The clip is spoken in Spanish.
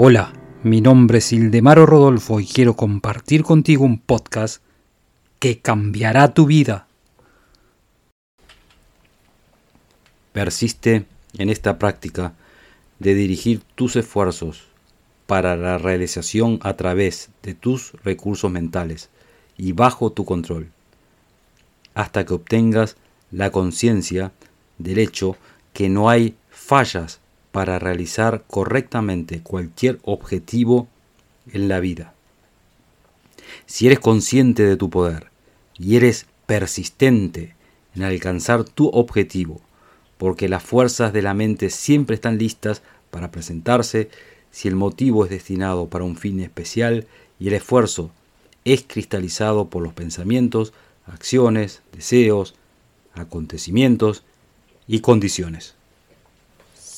Hola, mi nombre es Ildemaro Rodolfo y quiero compartir contigo un podcast que cambiará tu vida. Persiste en esta práctica de dirigir tus esfuerzos para la realización a través de tus recursos mentales y bajo tu control, hasta que obtengas la conciencia del hecho que no hay fallas para realizar correctamente cualquier objetivo en la vida. Si eres consciente de tu poder y eres persistente en alcanzar tu objetivo, porque las fuerzas de la mente siempre están listas para presentarse si el motivo es destinado para un fin especial y el esfuerzo es cristalizado por los pensamientos, acciones, deseos, acontecimientos y condiciones.